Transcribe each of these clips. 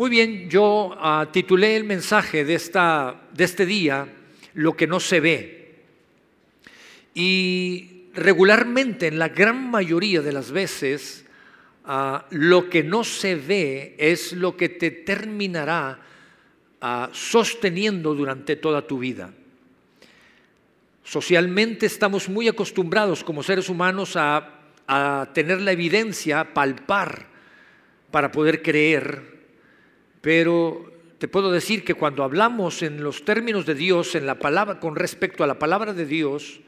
Muy bien, yo ah, titulé el mensaje de, esta, de este día, Lo que no se ve. Y regularmente, en la gran mayoría de las veces, ah, lo que no se ve es lo que te terminará ah, sosteniendo durante toda tu vida. Socialmente estamos muy acostumbrados como seres humanos a, a tener la evidencia, palpar, para poder creer pero te puedo decir que cuando hablamos en los términos de Dios, en la palabra, con respecto a la palabra de Dios,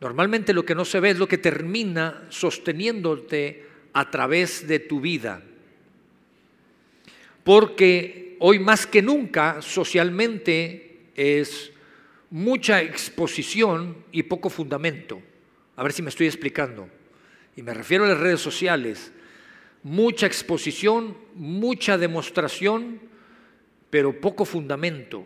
normalmente lo que no se ve es lo que termina sosteniéndote a través de tu vida. Porque hoy más que nunca socialmente es mucha exposición y poco fundamento. A ver si me estoy explicando. Y me refiero a las redes sociales mucha exposición, mucha demostración, pero poco fundamento.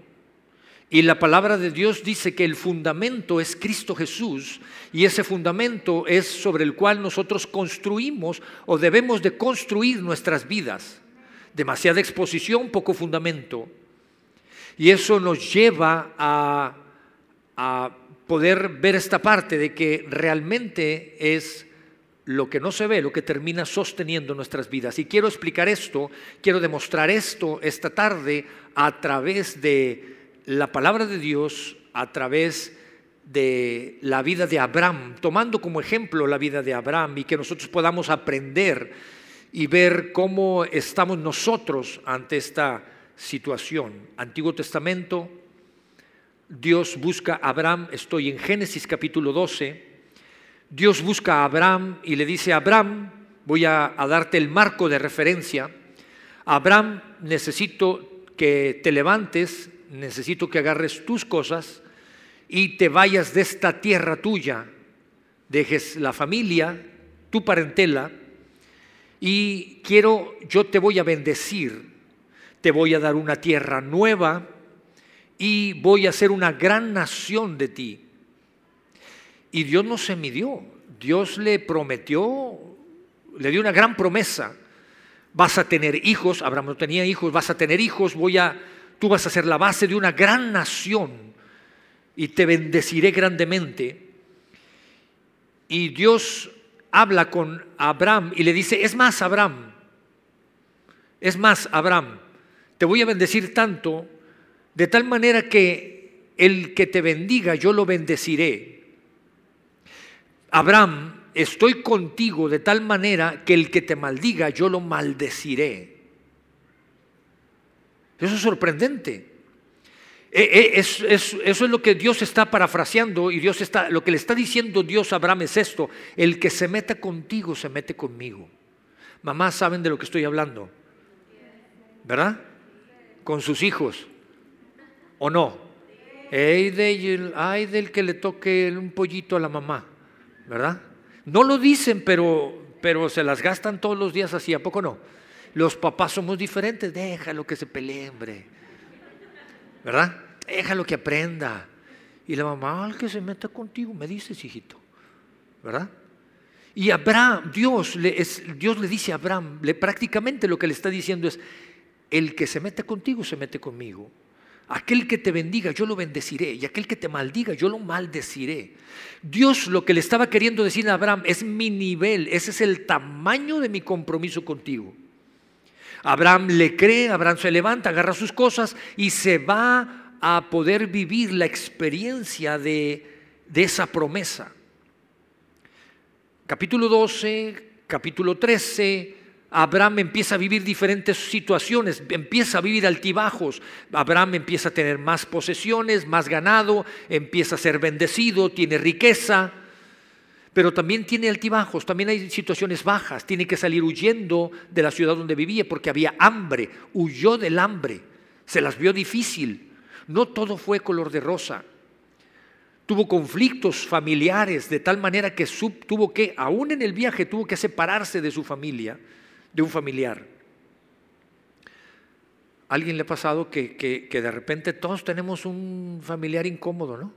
Y la palabra de Dios dice que el fundamento es Cristo Jesús y ese fundamento es sobre el cual nosotros construimos o debemos de construir nuestras vidas. Demasiada exposición, poco fundamento. Y eso nos lleva a, a poder ver esta parte de que realmente es lo que no se ve, lo que termina sosteniendo nuestras vidas. Y quiero explicar esto, quiero demostrar esto esta tarde a través de la palabra de Dios, a través de la vida de Abraham, tomando como ejemplo la vida de Abraham y que nosotros podamos aprender y ver cómo estamos nosotros ante esta situación. Antiguo Testamento, Dios busca a Abraham, estoy en Génesis capítulo 12 Dios busca a Abraham y le dice, Abraham, voy a, darte el marco de referencia. Abraham, necesito que te levantes, necesito que agarres tus cosas y te vayas de esta tierra tuya, dejes la familia, tu parentela, y quiero, yo te voy a bendecir, te voy a dar una tierra nueva y voy a hacer una gran nación de ti. Y Dios no se midió. Dios le prometió, le dio una gran promesa. Vas a tener hijos, Abraham no tenía hijos, vas a tener hijos, voy a, tú vas a ser la base de una gran nación y te bendeciré grandemente. Y Dios habla con Abraham y le dice, es más, Abraham, es más, Abraham, te voy a bendecir tanto, de tal manera que el que te bendiga, yo lo bendeciré. Abraham, estoy contigo de tal manera que el que te maldiga, yo lo maldeciré. Eso es sorprendente. E, e, eso es lo que Dios está parafraseando y Dios está, lo que le está diciendo Dios a Abraham es esto, el que se meta contigo se mete conmigo. Mamás saben de lo que estoy hablando, ¿verdad? Con sus hijos, ¿o no? Ay, del que le toque un pollito a la mamá. ¿Verdad? No lo dicen, pero, pero se las gastan todos los días así, ¿a poco no? Los papás somos diferentes, déjalo que se pelee, hombre. ¿Verdad? Déjalo que aprenda. Y la mamá, al que se meta contigo, me dices, hijito. ¿Verdad? Y Abraham, Dios le, es, Dios le dice a Abraham, prácticamente lo que le está diciendo es, el que se mete contigo se mete conmigo. Aquel que te bendiga, yo lo bendeciré. Y aquel que te maldiga, yo lo maldeciré. Dios lo que le estaba queriendo decir a Abraham es mi nivel, ese es el tamaño de mi compromiso contigo. Abraham le cree, Abraham se levanta, agarra sus cosas y se va a poder vivir la experiencia de, de esa promesa. Capítulo 12, capítulo 13, Abraham empieza a vivir diferentes situaciones, empieza a vivir altibajos. Abraham empieza a tener más posesiones, más ganado, empieza a ser bendecido, tiene riqueza, pero también tiene altibajos, también hay situaciones bajas. Tiene que salir huyendo de la ciudad donde vivía porque había hambre, huyó del hambre, se las vio difícil. No todo fue color de rosa. Tuvo conflictos familiares de tal manera que tuvo que, aún en el viaje, tuvo que separarse de su familia de un familiar. ¿Alguien le ha pasado que, que, de repente todos tenemos un familiar incómodo, no?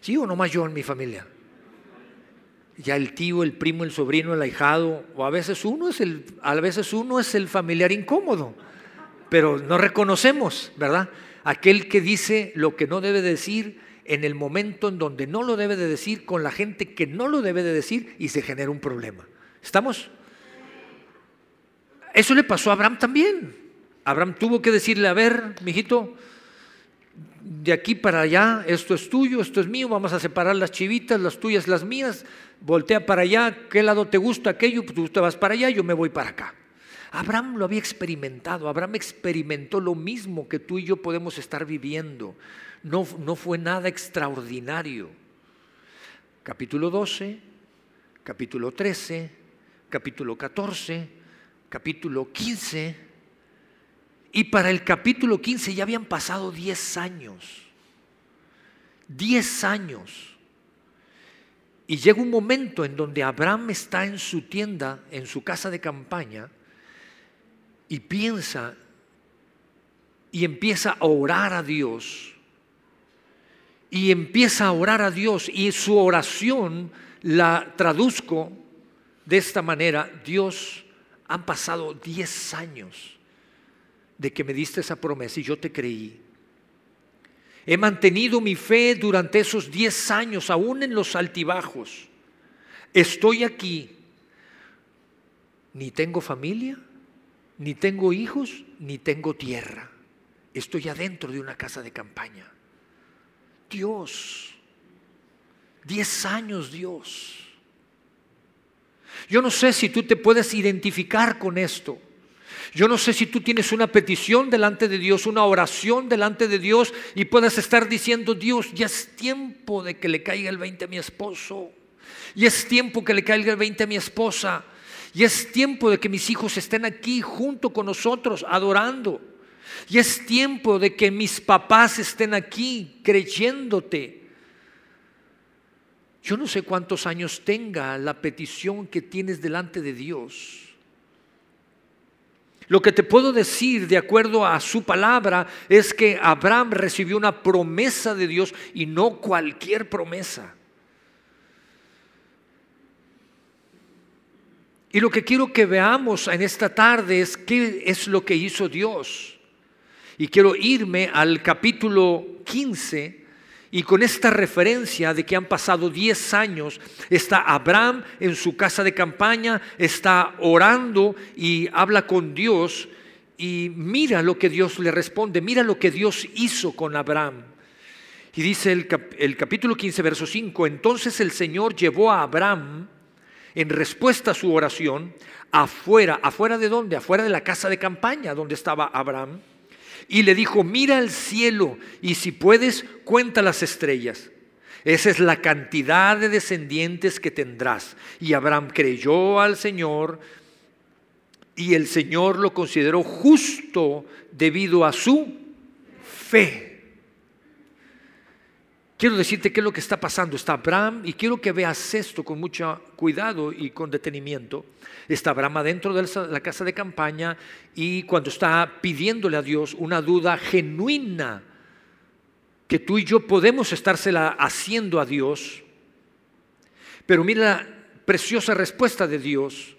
¿Sí o no más yo en mi familia? ya el tío, el primo, el sobrino, el ahijado, o a veces uno es el, a veces uno es el familiar incómodo, pero no reconocemos, ¿verdad? Aquel que dice lo que no debe decir en el momento en donde no lo debe de decir con la gente que no lo debe de decir y se genera un problema. ¿Estamos? Eso le pasó a Abraham también. Abraham tuvo que decirle, a ver, mijito, de aquí para allá, esto es tuyo, esto es mío, vamos a separar las chivitas, las tuyas, las mías, voltea para allá, ¿qué lado te gusta aquello? Pues tú te vas para allá, yo me voy para acá. Abraham lo había experimentado, Abraham experimentó lo mismo que tú y yo podemos estar viviendo. No, no fue nada extraordinario. Capítulo 12, capítulo 13, capítulo 14, capítulo 15. Y para el capítulo 15 ya habían pasado 10 años. 10 años. Y llega un momento en donde Abraham está en su tienda, en su casa de campaña, y piensa y empieza a orar a Dios. Y empieza a orar a Dios y su oración la traduzco de esta manera. Dios, han pasado 10 años de que me diste esa promesa y yo te creí. He mantenido mi fe durante esos 10 años, aún en los altibajos. Estoy aquí. Ni tengo familia, ni tengo hijos, ni tengo tierra. Estoy adentro de una casa de campaña. Dios, diez años Dios. Yo no sé si tú te puedes identificar con esto. Yo no sé si tú tienes una petición delante de Dios, una oración delante de Dios y puedas estar diciendo, Dios, ya es tiempo de que le caiga el 20 a mi esposo. Y es tiempo que le caiga el 20 a mi esposa. Y es tiempo de que mis hijos estén aquí junto con nosotros, adorando. Y es tiempo de que mis papás estén aquí creyéndote. Yo no sé cuántos años tenga la petición que tienes delante de Dios. Lo que te puedo decir de acuerdo a su palabra es que Abraham recibió una promesa de Dios y no cualquier promesa. Y lo que quiero que veamos en esta tarde es qué es lo que hizo Dios. Y quiero irme al capítulo 15 y con esta referencia de que han pasado 10 años, está Abraham en su casa de campaña, está orando y habla con Dios y mira lo que Dios le responde, mira lo que Dios hizo con Abraham. Y dice el, capítulo 15, verso 5, entonces el Señor llevó a Abraham en respuesta a su oración, afuera, afuera de dónde? Afuera de la casa de campaña donde estaba Abraham. Y le dijo, mira el cielo y si puedes, cuenta las estrellas. Esa es la cantidad de descendientes que tendrás. Y Abraham creyó al Señor y el Señor lo consideró justo debido a su fe. Quiero decirte qué es lo que está pasando. Está Abraham, y quiero que veas esto con mucho cuidado y con detenimiento. Está Abraham adentro de la casa de campaña y cuando está pidiéndole a Dios una duda genuina que tú y yo podemos estársela haciendo a Dios. Pero mira la preciosa respuesta de Dios.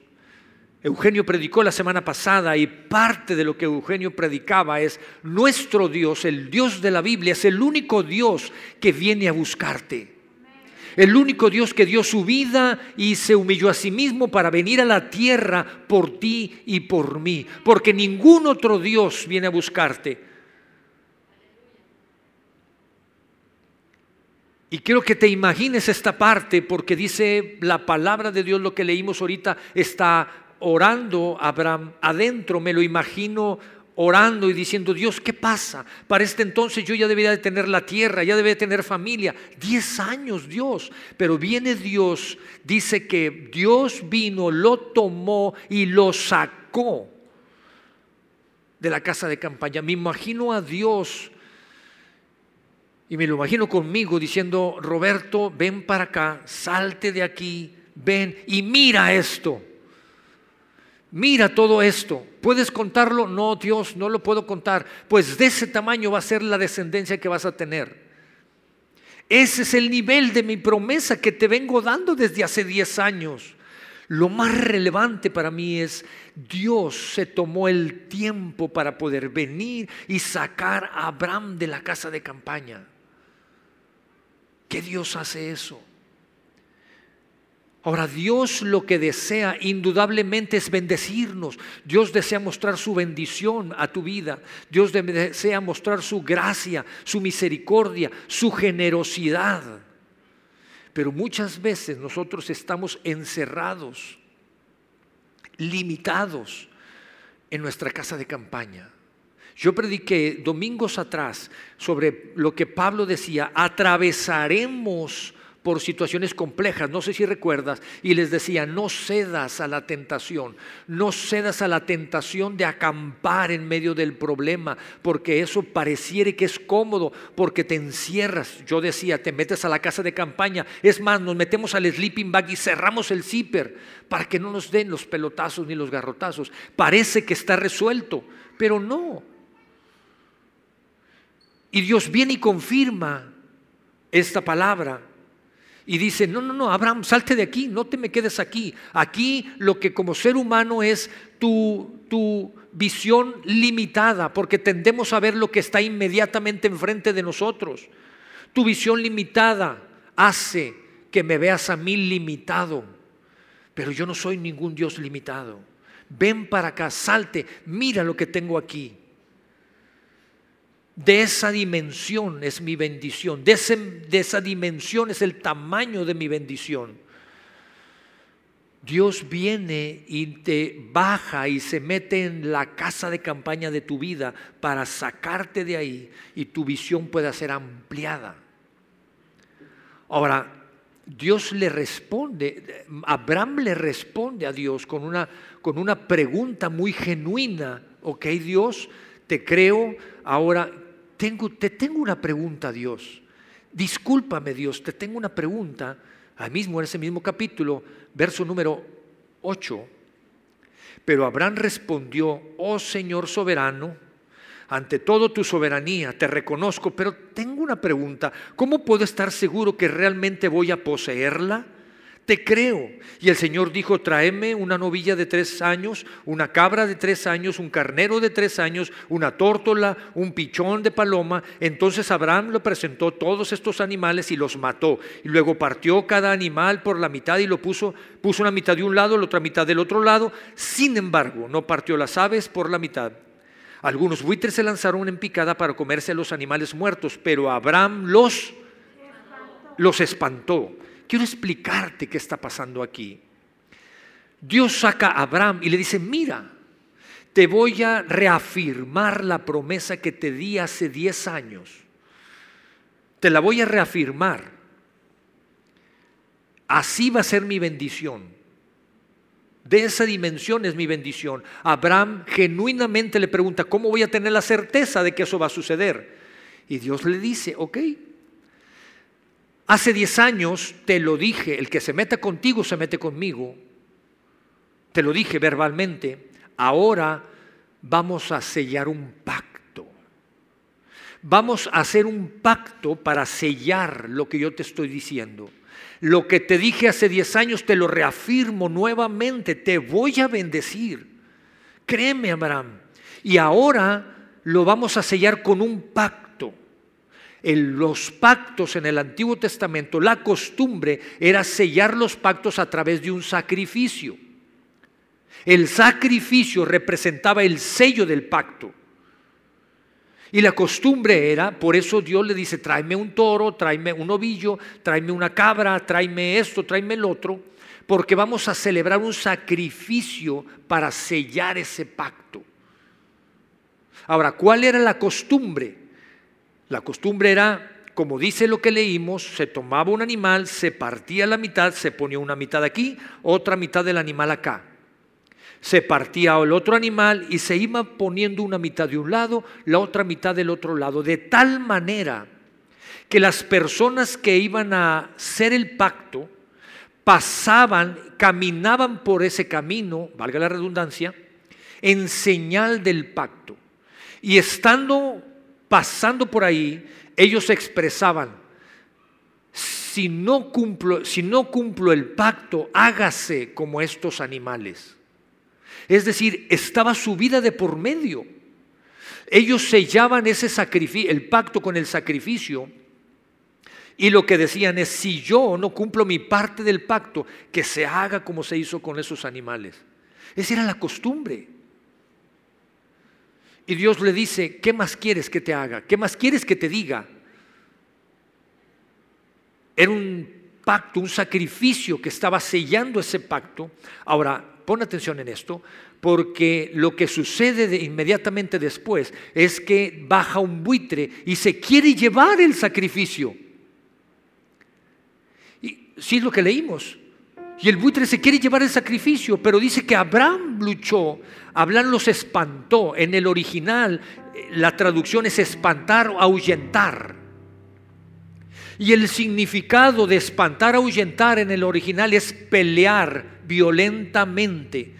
Eugenio predicó la semana pasada y parte de lo que Eugenio predicaba es, nuestro Dios, el Dios de la Biblia, es el único Dios que viene a buscarte. El único Dios que dio su vida y se humilló a sí mismo para venir a la tierra por ti y por mí. Porque ningún otro Dios viene a buscarte. Y quiero que te imagines esta parte porque dice la palabra de Dios, lo que leímos ahorita, está orando Abraham adentro, me lo imagino orando y diciendo, Dios, ¿qué pasa? Para este entonces yo ya debería de tener la tierra, ya debería de tener familia. Diez años, Dios. Pero viene Dios, dice que Dios vino, lo tomó y lo sacó de la casa de campaña. Me imagino a Dios y me lo imagino conmigo diciendo, Roberto, ven para acá, salte de aquí, ven y mira esto mira todo esto, ¿puedes contarlo? No, Dios, no lo puedo contar. Pues de ese tamaño va a ser la descendencia que vas a tener. Ese es el nivel de mi promesa que te vengo dando desde hace 10 años. Lo más relevante para mí es Dios se tomó el tiempo para poder venir y sacar a Abraham de la casa de campaña. ¿Qué Dios hace eso? Ahora, Dios lo que desea indudablemente es bendecirnos. Dios desea mostrar su bendición a tu vida. Dios desea mostrar su gracia, su misericordia, su generosidad. Pero muchas veces nosotros estamos encerrados, limitados en nuestra casa de campaña. Yo prediqué domingos atrás sobre lo que Pablo decía, atravesaremos por situaciones complejas, no sé si recuerdas, y les decía, no cedas a la tentación, no cedas a la tentación de acampar en medio del problema, porque eso pareciere que es cómodo, porque te encierras. Yo decía, te metes a la casa de campaña, es más, nos metemos al sleeping bag y cerramos el zipper para que no nos den los pelotazos ni los garrotazos. Parece que está resuelto, pero no. Y Dios viene y confirma esta palabra y dice, no, no, no, Abraham, salte de aquí, no te me quedes aquí. Aquí lo que como ser humano es tu, tu visión limitada, porque tendemos a ver lo que está inmediatamente enfrente de nosotros. Tu visión limitada hace que me veas a mí limitado, pero yo no soy ningún Dios limitado. Ven para acá, salte, mira lo que tengo aquí. De esa dimensión es mi bendición, de, esa dimensión es el tamaño de mi bendición. Dios viene y te baja y se mete en la casa de campaña de tu vida para sacarte de ahí y tu visión pueda ser ampliada. Ahora, Dios le responde, Abraham le responde a Dios con una, con una pregunta muy genuina. Ok, Dios, te creo, ahora tengo, te tengo una pregunta, Dios. Discúlpame, Dios, te tengo una pregunta. Ahí mismo, en ese mismo capítulo, verso número 8. Pero Abraham respondió, oh Señor soberano, ante todo tu soberanía, te reconozco, pero tengo una pregunta. ¿Cómo puedo estar seguro que realmente voy a poseerla? Te creo. Y el Señor dijo, tráeme una novilla de tres años, una cabra de tres años, un carnero de tres años, una tórtola, un pichón de paloma. Entonces Abraham le presentó todos estos animales y los mató. Y luego partió cada animal por la mitad y lo puso, puso una mitad de un lado, la otra mitad del otro lado. Sin embargo, no partió las aves por la mitad. Algunos buitres se lanzaron en picada para comerse a los animales muertos, pero Abraham los, los espantó quiero explicarte qué está pasando aquí. Dios saca a Abraham y le dice, mira, te voy a reafirmar la promesa que te di hace 10 años. Te la voy a reafirmar. Así va a ser mi bendición. De esa dimensión es mi bendición. Abraham genuinamente le pregunta, ¿cómo voy a tener la certeza de que eso va a suceder? Y Dios le dice, ok, Hace 10 años te lo dije, el que se meta contigo se mete conmigo. Te lo dije verbalmente. Ahora vamos a sellar un pacto. Vamos a hacer un pacto para sellar lo que yo te estoy diciendo. Lo que te dije hace 10 años te lo reafirmo nuevamente. Te voy a bendecir. Créeme, Abraham. Y ahora lo vamos a sellar con un pacto en los pactos en el Antiguo Testamento, la costumbre era sellar los pactos a través de un sacrificio. El sacrificio representaba el sello del pacto. Y la costumbre era, por eso Dios le dice, tráeme un toro, tráeme un ovillo, tráeme una cabra, tráeme esto, tráeme el otro, porque vamos a celebrar un sacrificio para sellar ese pacto. Ahora, ¿cuál era la costumbre? La costumbre era, como dice lo que leímos, se tomaba un animal, se partía la mitad, se ponía una mitad aquí, otra mitad del animal acá. Se partía el otro animal y se iba poniendo una mitad de un lado, la otra mitad del otro lado, de tal manera que las personas que iban a hacer el pacto pasaban, caminaban por ese camino, valga la redundancia, en señal del pacto. Y estando pasando por ahí, ellos expresaban, si no cumplo, si no cumplo el pacto, hágase como estos animales. Es decir, estaba su vida de por medio. Ellos sellaban ese sacrificio, el pacto con el sacrificio. Y lo que decían es, si yo no cumplo mi parte del pacto, que se haga como se hizo con esos animales. Esa era la costumbre. Y Dios le dice, ¿qué más quieres que te haga? ¿Qué más quieres que te diga? Era un pacto, un sacrificio que estaba sellando ese pacto. Ahora, pon atención en esto, porque lo que sucede de inmediatamente después es que baja un buitre y se quiere llevar el sacrificio. Y sí es lo que leímos. Y el buitre se quiere llevar el sacrificio, pero dice que Abraham luchó. Abraham los espantó. En el original la traducción es espantar o ahuyentar. Y el significado de espantar, ahuyentar en el original es pelear violentamente.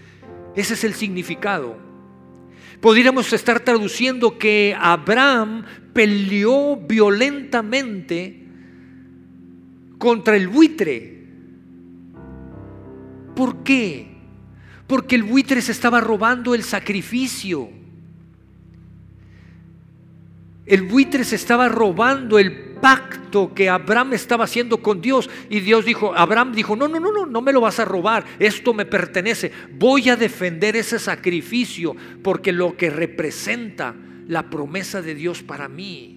Ese es el significado. Podríamos estar traduciendo que Abraham peleó violentamente contra el buitre. ¿Por qué? Porque el buitre se estaba robando el sacrificio. El buitre se estaba robando el pacto que Abraham estaba haciendo con Dios. Y Dios dijo, Abraham dijo, no, no, no, no, no me lo vas a robar, esto me pertenece. Voy a defender ese sacrificio porque lo que representa la promesa de Dios para mí.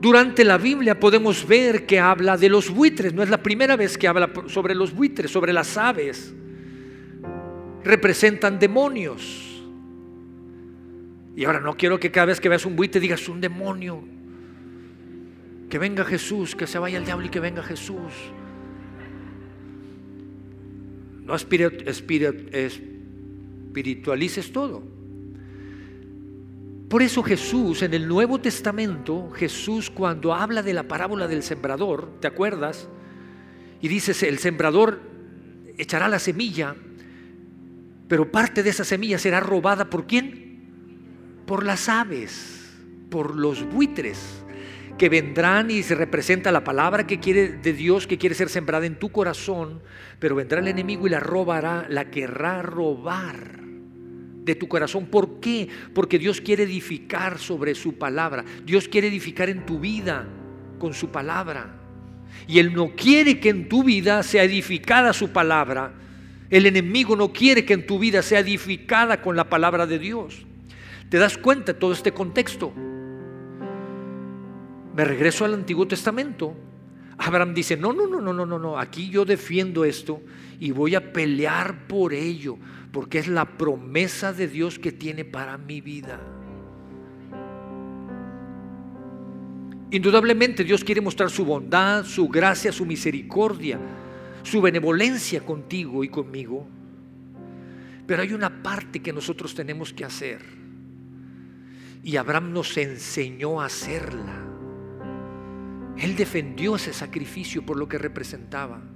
Durante la Biblia podemos ver que habla de los buitres, no es la primera vez que habla sobre los buitres, sobre las aves. Representan demonios. Y ahora no quiero que cada vez que veas un buitre digas un demonio. Que venga Jesús, que se vaya el diablo y que venga Jesús. No espiritualices todo. Por eso Jesús en el Nuevo Testamento, Jesús cuando habla de la parábola del sembrador, ¿te acuerdas? Y dices, el sembrador echará la semilla, pero parte de esa semilla será robada por quién? por las aves, por los buitres que vendrán y se representa la palabra que quiere de Dios que quiere ser sembrada en tu corazón, pero vendrá el enemigo y la robará, la querrá robar de tu corazón. ¿Por qué? Porque Dios quiere edificar sobre su palabra. Dios quiere edificar en tu vida con su palabra. Y Él no quiere que en tu vida sea edificada su palabra. El enemigo no quiere que en tu vida sea edificada con la palabra de Dios. ¿Te das cuenta de todo este contexto? Me regreso al Antiguo Testamento. Abraham dice, no, no, no, no, no, no, no, aquí yo defiendo esto y voy a pelear por ello, porque es la promesa de Dios que tiene para mi vida. Indudablemente Dios quiere mostrar su bondad, su gracia, su misericordia, su benevolencia contigo y conmigo. Pero hay una parte que nosotros tenemos que hacer. Y Abraham nos enseñó a hacerla. Él defendió ese sacrificio por lo que representaba.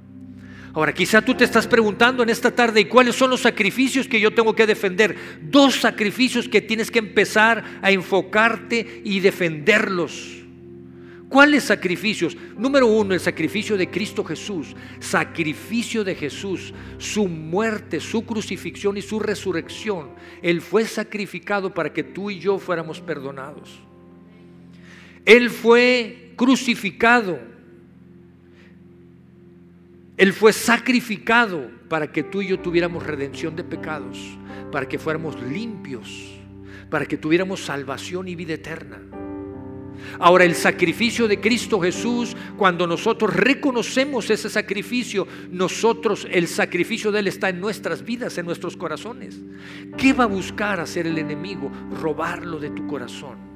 Ahora, quizá tú te estás preguntando en esta tarde, ¿y cuáles son los sacrificios que yo tengo que defender? Dos sacrificios que tienes que empezar a enfocarte y defenderlos. ¿Cuáles sacrificios? Número uno, el sacrificio de Cristo Jesús. Sacrificio de Jesús, su muerte, su crucifixión y su resurrección. Él fue sacrificado para que tú y yo fuéramos perdonados. Él fue crucificado. Él fue sacrificado para que tú y yo tuviéramos redención de pecados, para que fuéramos limpios, para que tuviéramos salvación y vida eterna. Ahora el sacrificio de Cristo Jesús, cuando nosotros reconocemos ese sacrificio, nosotros, el sacrificio de Él está en nuestras vidas, en nuestros corazones. ¿Qué va a buscar hacer el enemigo? Robarlo de tu corazón.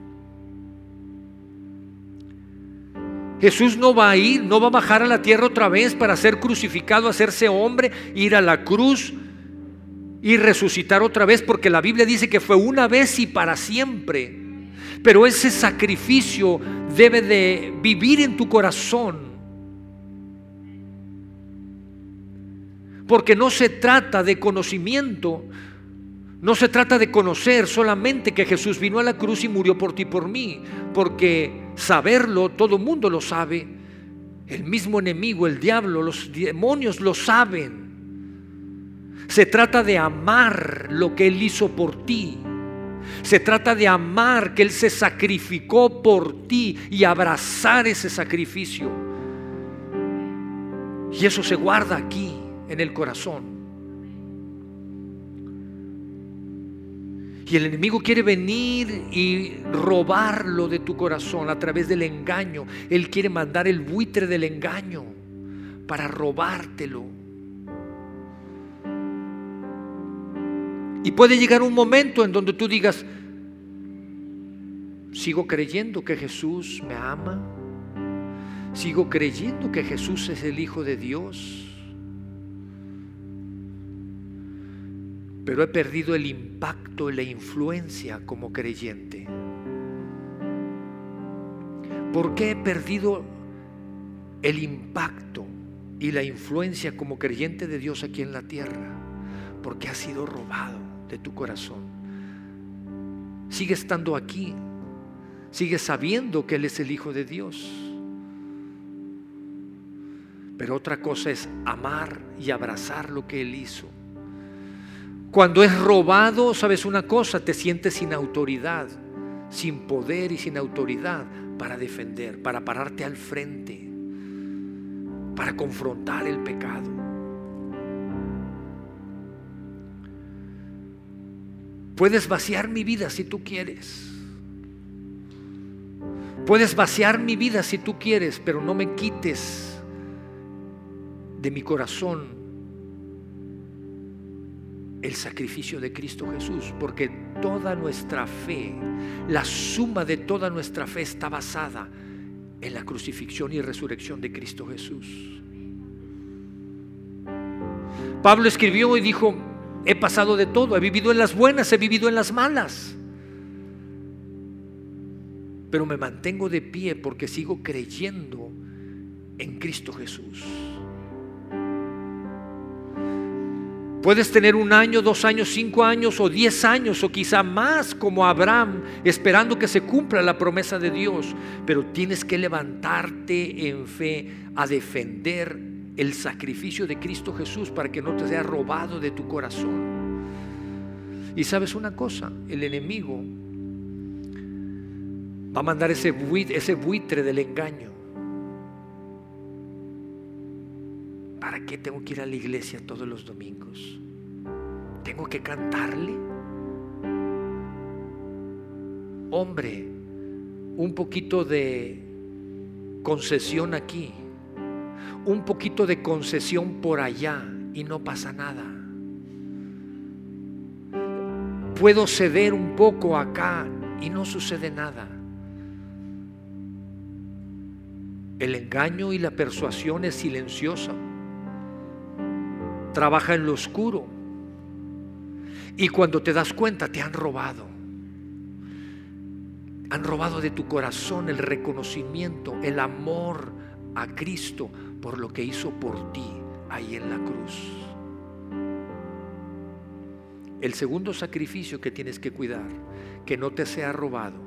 Jesús no va a ir, no va a bajar a la tierra otra vez para ser crucificado, hacerse hombre, ir a la cruz y resucitar otra vez, porque la Biblia dice que fue una vez y para siempre. Pero ese sacrificio debe de vivir en tu corazón. Porque no se trata de conocimiento, No se trata de conocer solamente que Jesús vino a la cruz y murió por ti y por mí, porque saberlo todo mundo lo sabe. El mismo enemigo, el diablo, los demonios lo saben. Se trata de amar lo que Él hizo por ti. Se trata de amar que Él se sacrificó por ti y abrazar ese sacrificio. Y eso se guarda aquí, en el corazón. Y el enemigo quiere venir y robarlo de tu corazón a través del engaño. Él quiere mandar el buitre del engaño para robártelo. Y puede llegar un momento en donde tú digas, sigo creyendo que Jesús me ama, sigo creyendo que Jesús es el Hijo de Dios, pero he perdido el impacto y la influencia como creyente. ¿Por qué he perdido el impacto y la influencia como creyente de Dios aquí en la tierra? Porque ha sido robado de tu corazón. Sigue estando aquí. Sigue sabiendo que Él es el Hijo de Dios. Pero otra cosa es amar y abrazar lo que Él hizo. Cuando es robado, sabes una cosa, te sientes sin autoridad, sin poder y sin autoridad para defender, para pararte al frente, para confrontar el pecado. Puedes vaciar mi vida si tú quieres. Puedes vaciar mi vida si tú quieres, pero no me quites de mi corazón el sacrificio de Cristo Jesús, porque toda nuestra fe, la suma de toda nuestra fe está basada en la crucifixión y resurrección de Cristo Jesús. Pablo escribió y dijo, He pasado de todo, he vivido en las buenas, he vivido en las malas. Pero me mantengo de pie porque sigo creyendo en Cristo Jesús. Puedes tener un año, dos años, cinco años o diez años o quizá más como Abraham esperando que se cumpla la promesa de Dios, pero tienes que levantarte en fe a defender el sacrificio de Cristo Jesús para que no te sea robado de tu corazón. Y sabes una cosa, el enemigo va a mandar ese buitre, del engaño. Tengo que ir a la iglesia todos los domingos? ¿Tengo que cantarle? Hombre, un poquito de concesión aquí un poquito de concesión por allá y no pasa nada. Puedo ceder un poco acá y no sucede nada. El engaño y la persuasión es silenciosa. Trabaja en lo oscuro. Y cuando te das cuenta te han robado. Han robado de tu corazón el reconocimiento, el amor a Cristo por lo que hizo por ti ahí en la cruz. El segundo sacrificio que tienes que cuidar, que no te sea robado,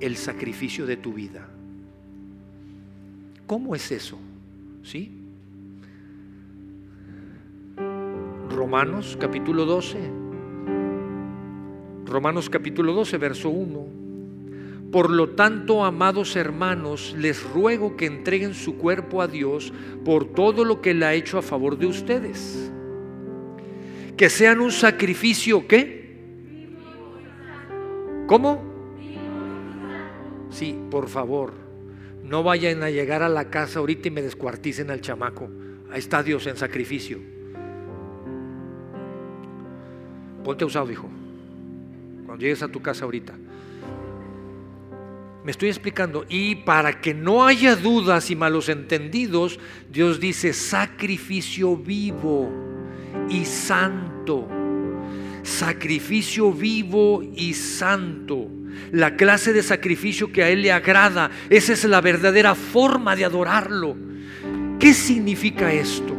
el sacrificio de tu vida. ¿Cómo es eso? ¿Sí? Romanos capítulo 12. Romanos capítulo 12, verso 1. Por lo tanto, amados hermanos, les ruego que entreguen su cuerpo a Dios por todo lo que Él ha hecho a favor de ustedes. Que sean un sacrificio, ¿qué? ¿Cómo? Sí, por favor, no vayan a llegar a la casa ahorita y me descuarticen al chamaco. Ahí está Dios en sacrificio. Ponte usado, hijo. Cuando llegues a tu casa ahorita. Me estoy explicando. Y para que no haya dudas y malos entendidos, Dios dice sacrificio vivo y santo. Sacrificio vivo y santo. La clase de sacrificio que a Él le agrada. Esa es la verdadera forma de adorarlo. ¿Qué significa esto?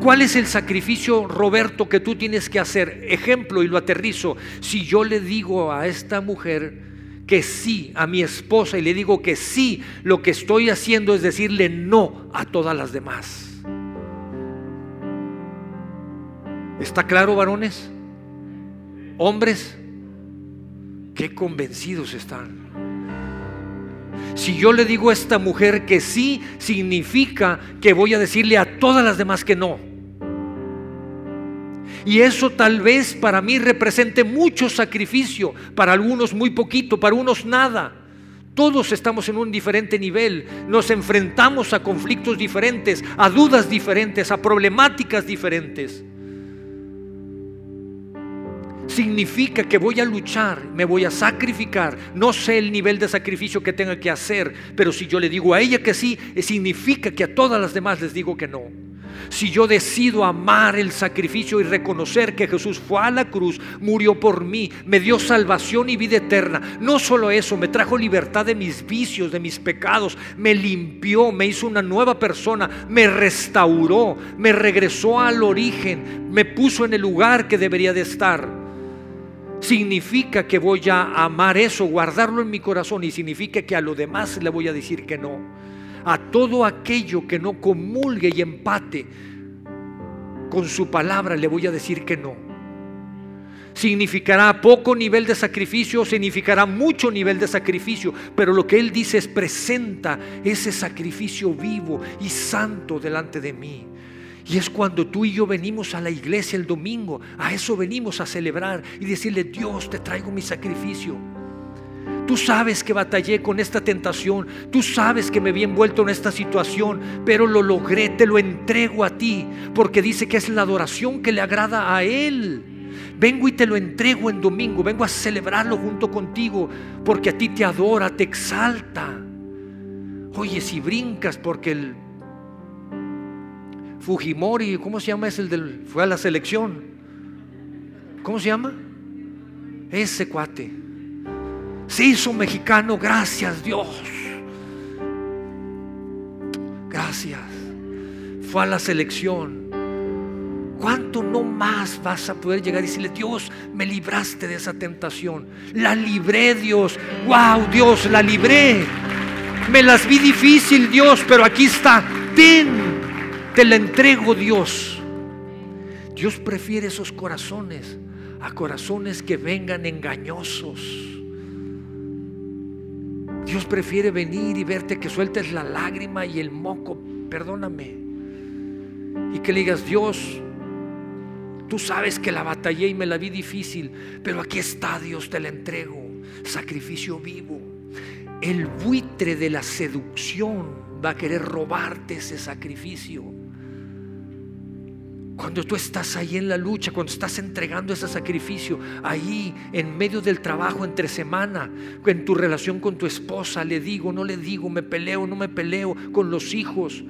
¿Cuál es el sacrificio, Roberto, que tú tienes que hacer? Ejemplo, y lo aterrizo. Si yo le digo a esta mujer que sí a mi esposa y le digo que sí, lo que estoy haciendo es decirle no a todas las demás. ¿Está claro, varones? Hombres, qué convencidos están. Si yo le digo a esta mujer que sí, significa que voy a decirle a todas las demás que no. Y eso tal vez para mí represente mucho sacrificio, para algunos muy poquito, para unos nada. Todos estamos en un diferente nivel, nos enfrentamos a conflictos diferentes, a dudas diferentes, a problemáticas diferentes significa que voy a luchar, me voy a sacrificar. No sé el nivel de sacrificio que tenga que hacer, pero si yo le digo a ella que sí, eh, significa que a todas las demás les digo que no. Si yo decido amar el sacrificio y reconocer que Jesús fue a la cruz, murió por mí, me dio salvación y vida eterna, no solo eso, me trajo libertad de mis vicios, de mis pecados, me limpió, me hizo una nueva persona, me restauró, me regresó al origen, me puso en el lugar que debería de estar significa que voy a amar eso, guardarlo en mi corazón y significa que a lo demás le voy a decir que no. A todo aquello que no comulgue y empate con su palabra le voy a decir que no. Significará poco nivel de sacrificio, significará mucho nivel de sacrificio, pero lo que Él dice es presenta ese sacrificio vivo y santo delante de mí. Y es cuando tú y yo venimos a la iglesia el domingo, a eso venimos a celebrar y decirle, Dios, te traigo mi sacrificio. Tú sabes que batallé con esta tentación, tú sabes que me vi envuelto en esta situación, pero lo logré, te lo entrego a ti, porque dice que es la adoración que le agrada a Él. Vengo y te lo entrego en domingo, vengo a celebrarlo junto contigo, porque a ti te adora, te exalta. Oye, si brincas porque el Fujimori, ¿cómo se llama? Es el fue a la selección. ¿Cómo se llama? Ese cuate. Se hizo mexicano, gracias Dios. Gracias. Fue a la selección. ¿Cuánto no más vas a poder llegar y decirle, Dios, me libraste de esa tentación? La libré, Dios. Wow, Dios, la libré. Me las vi difícil, Dios, pero aquí está. Ten te la entrego Dios. Dios prefiere esos corazones a corazones que vengan engañosos. Dios prefiere venir y verte que sueltes la lágrima y el moco, perdóname. Y que le digas, Dios, tú sabes que la batallé y me la vi difícil, pero aquí está Dios, te la entrego. Sacrificio vivo. El buitre de la seducción va a querer robarte ese sacrificio. Cuando tú estás ahí en la lucha, cuando estás entregando ese sacrificio, ahí en medio del trabajo entre semana, en tu relación con tu esposa, le digo, no le digo, me peleo, no me peleo con los hijos,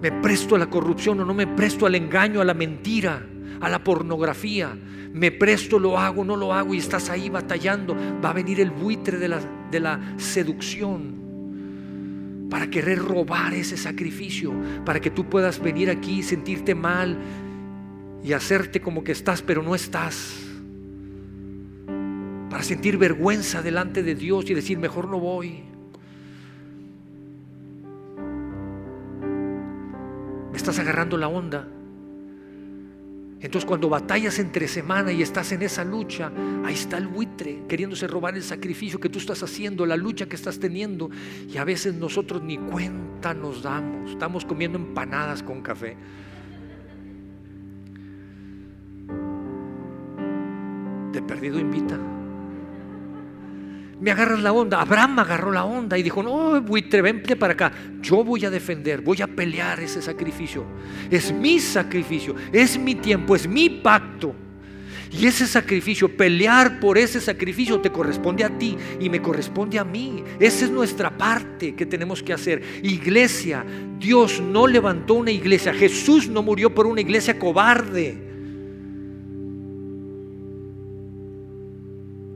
me presto a la corrupción o no me presto al engaño, a la mentira, a la pornografía, me presto, lo hago, no lo hago y estás ahí batallando, va a venir el buitre de la, de la seducción para querer robar ese sacrificio, para que tú puedas venir aquí y sentirte mal y hacerte como que estás, pero no estás. Para sentir vergüenza delante de Dios y decir, mejor no voy. Me estás agarrando la onda. Entonces cuando batallas entre semana y estás en esa lucha, ahí está el buitre queriéndose robar el sacrificio que tú estás haciendo, la lucha que estás teniendo. Y a veces nosotros ni cuenta nos damos. Estamos comiendo empanadas con café. De perdido invita me agarras la onda. Abraham agarró la onda y dijo, no, buitre, vente para acá. Yo voy a defender, voy a pelear ese sacrificio. Es mi sacrificio, es mi tiempo, es mi pacto. Y ese sacrificio, pelear por ese sacrificio te corresponde a ti y me corresponde a mí. Esa es nuestra parte que tenemos que hacer. Iglesia, Dios no levantó una iglesia. Jesús no murió por una iglesia cobarde.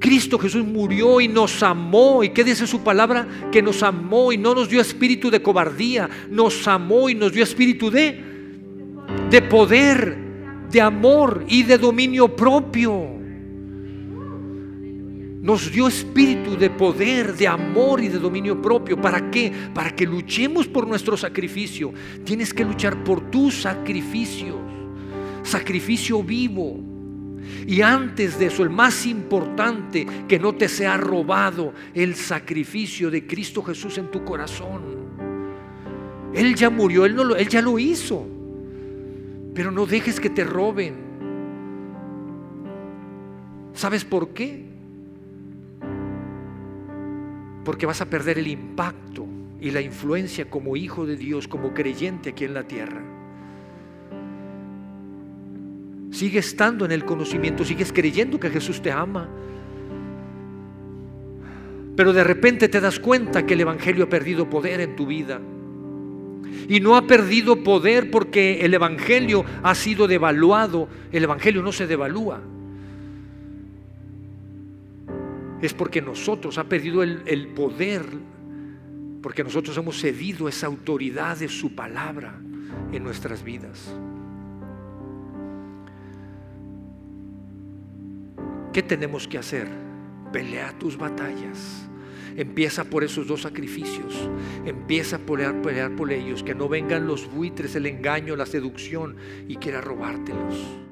Cristo Jesús murió y nos amó. ¿Y qué dice su palabra? Que nos amó y no nos dio espíritu de cobardía. Nos amó y nos dio espíritu de de poder, de amor y de dominio propio. Nos dio espíritu de poder, de amor y de dominio propio. ¿Para qué? Para que luchemos por nuestro sacrificio. Tienes que luchar por tus sacrificios. Sacrificio vivo. Y antes de eso, el más importante, que no te sea robado el sacrificio de Cristo Jesús en tu corazón. Él ya murió, él, ya lo hizo. Pero no dejes que te roben. ¿Sabes por qué? porque vas a perder el impacto y la influencia como hijo de Dios, como creyente aquí en la tierra. Sigue estando en el conocimiento, sigues creyendo que Jesús te ama. Pero de repente te das cuenta que el Evangelio ha perdido poder en tu vida. Y no ha perdido poder porque el Evangelio ha sido devaluado. El Evangelio no se devalúa es porque nosotros ha perdido el, poder, porque nosotros hemos cedido esa autoridad de su palabra en nuestras vidas. ¿Qué tenemos que hacer? Pelea tus batallas. Empieza por esos dos sacrificios. Empieza a pelear, pelear por ellos. Que no vengan los buitres, el engaño, la seducción y quiera robártelos.